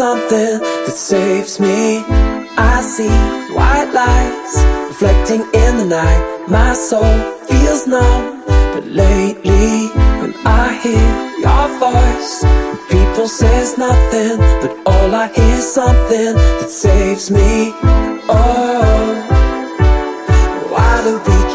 something that saves me. I see white lights reflecting in the night. My soul feels numb, but lately when I hear your voice, people says nothing, but all I hear is something that saves me. Oh, why do we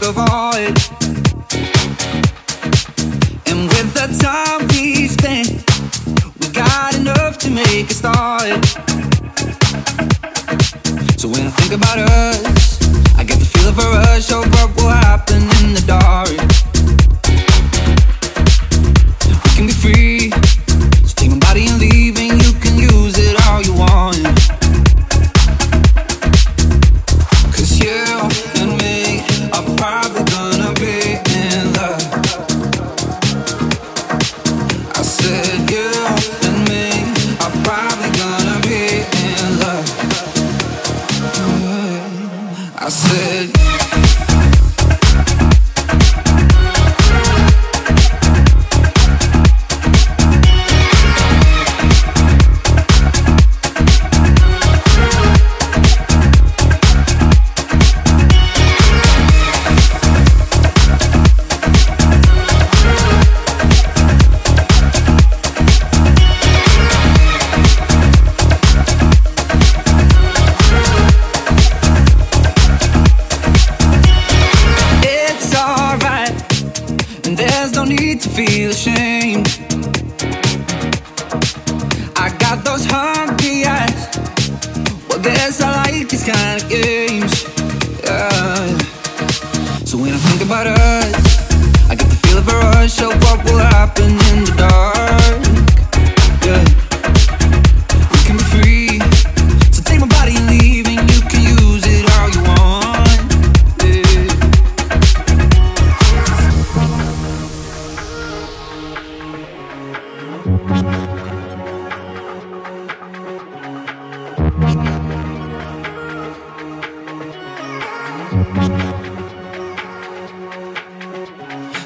work of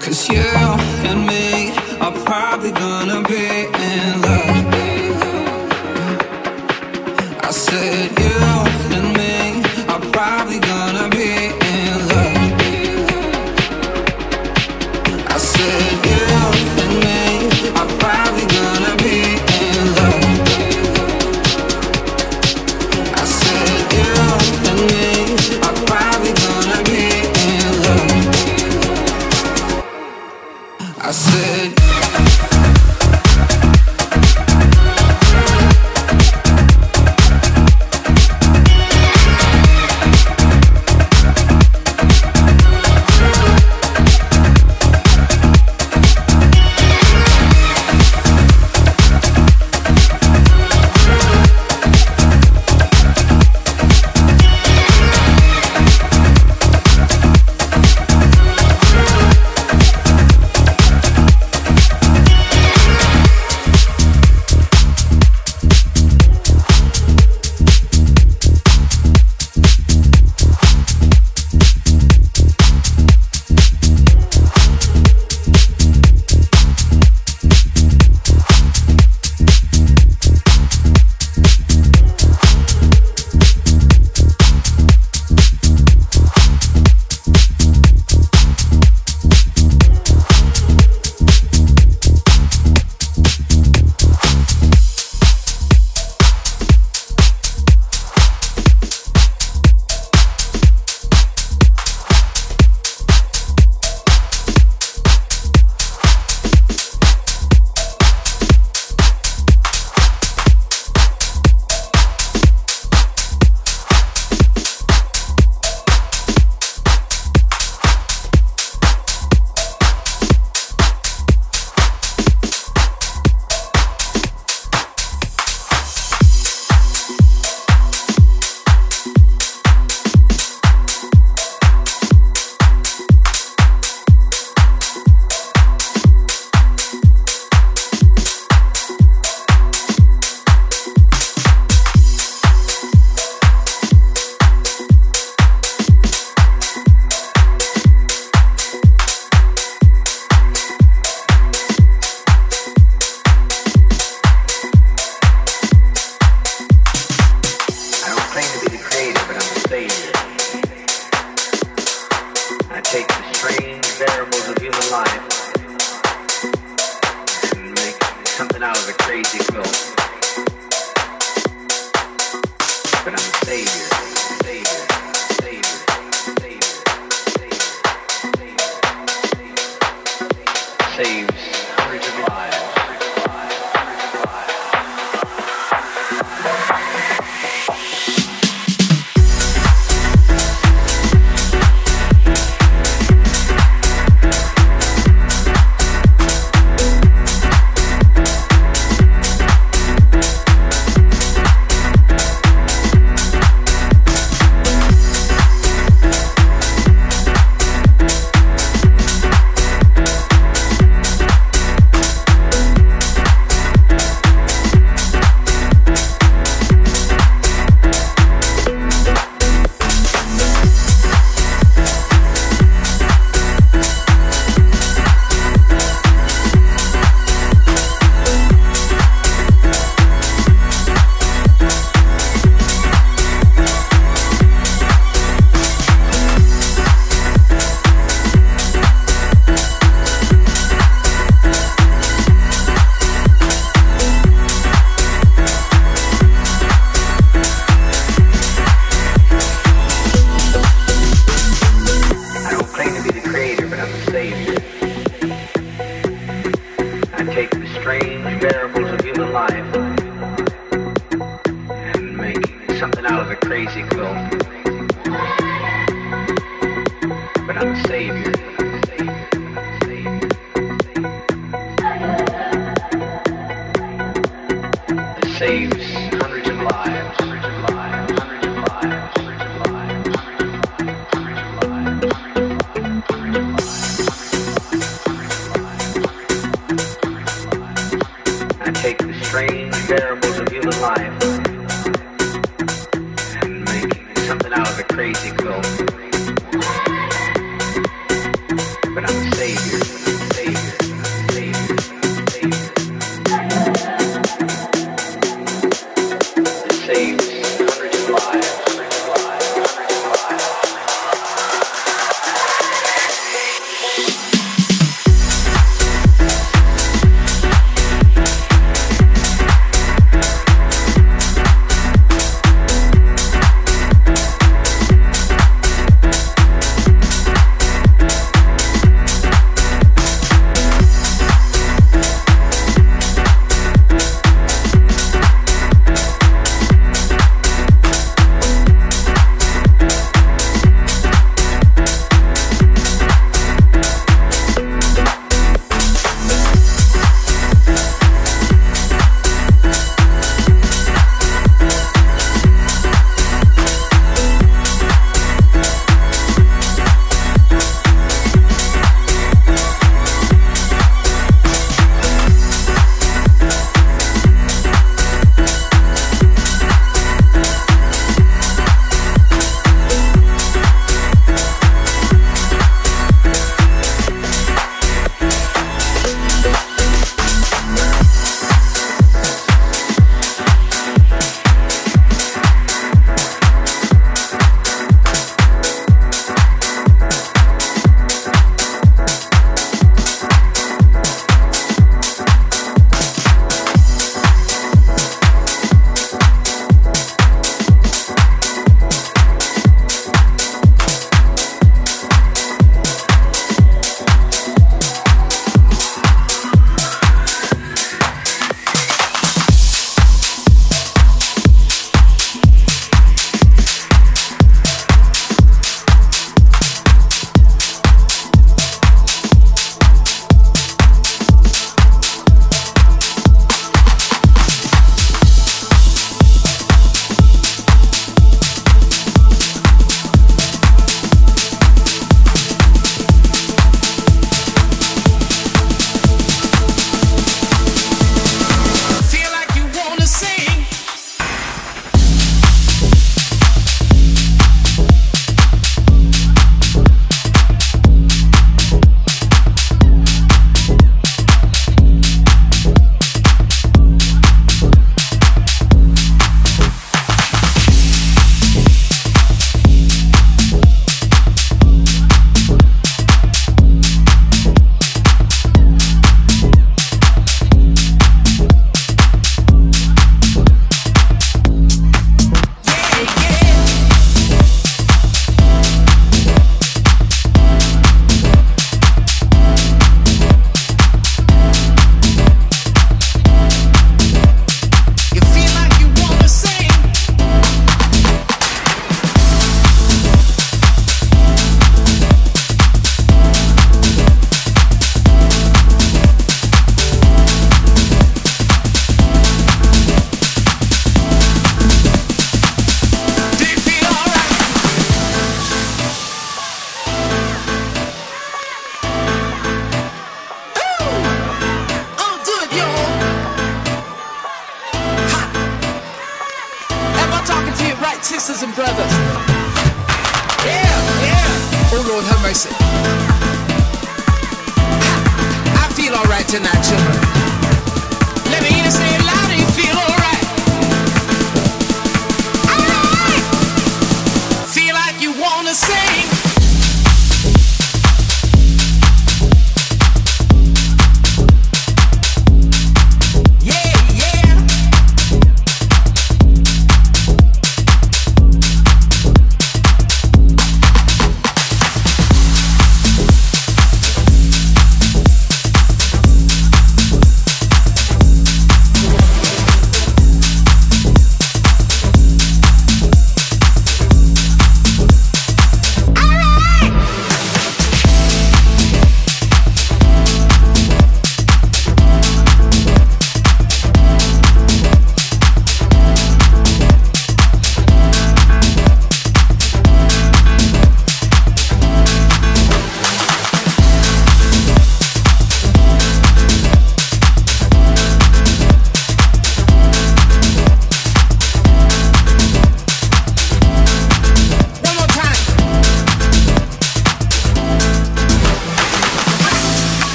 Cause you and me are probably gonna be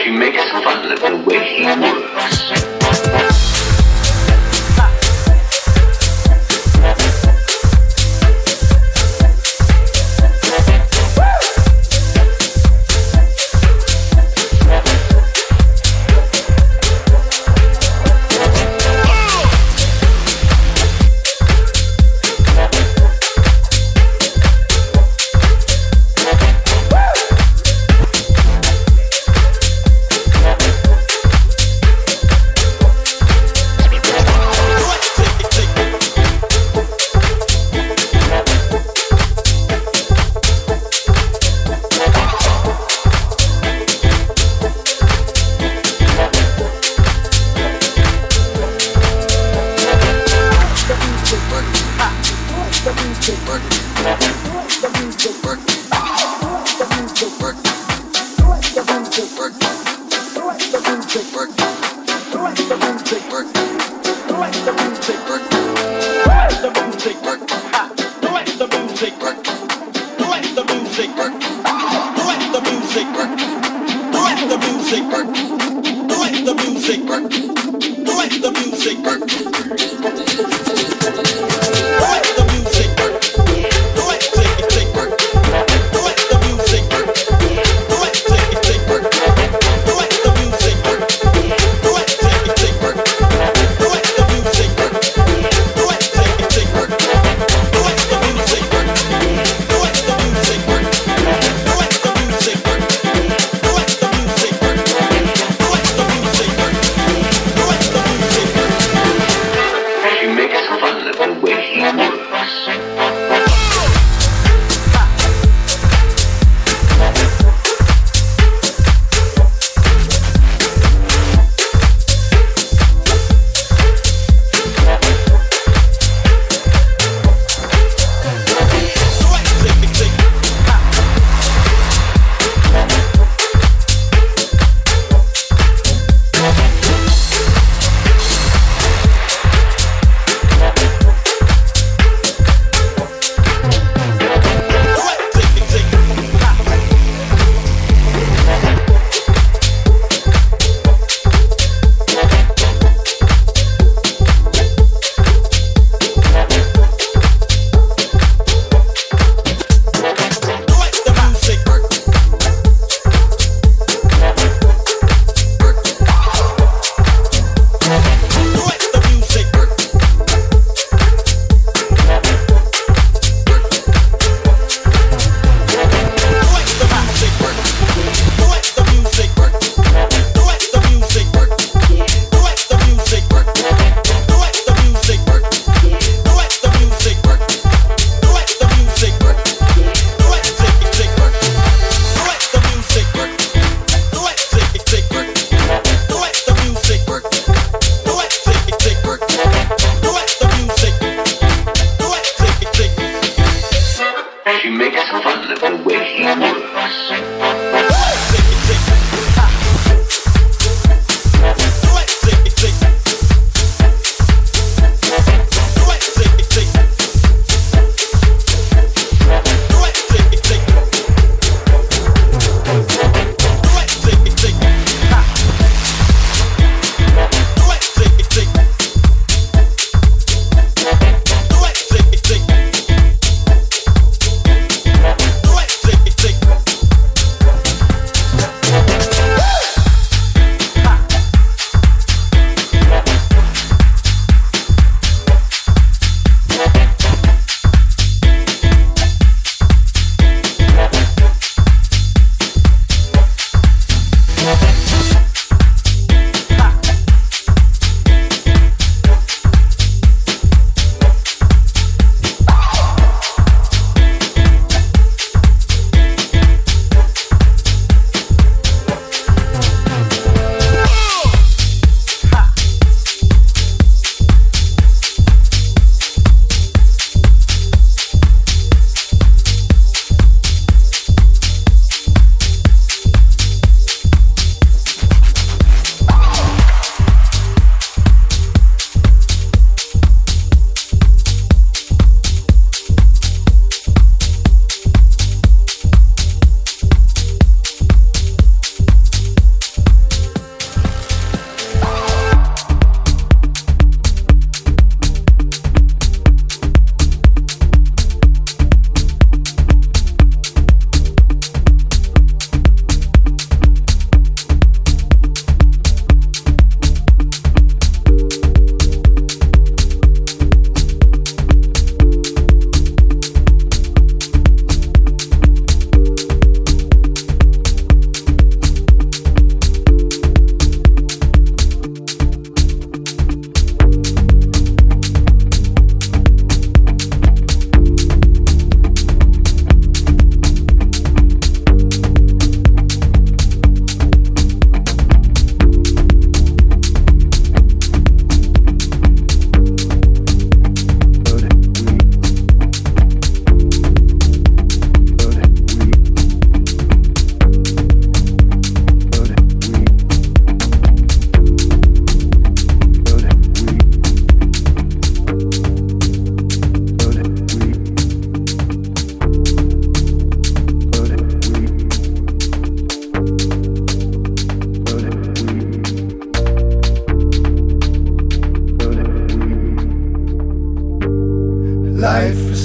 She makes fun of the way he works.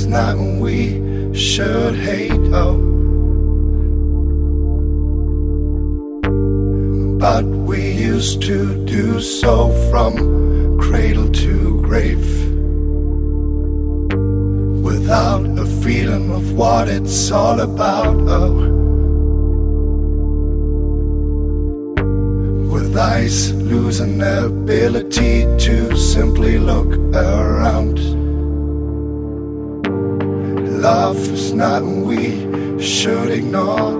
not when we should hate. Oh, but we used to do so from cradle to grave without a feeling of what it's all about. Oh. with eyes losing the ability to simply look around love is not what we should ignore.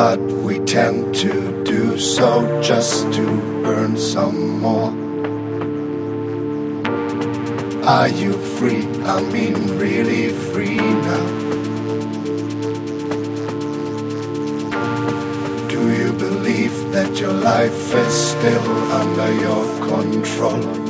But we tend to do so just to earn some more. Are you free? I mean, really free now. Do you believe that your life is still under your control?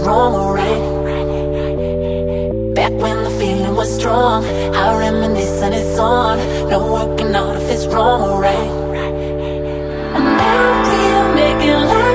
wrong or right. Back when the feeling was strong, I reminisce and it's on. No working out if it's wrong or right. And now we're making life.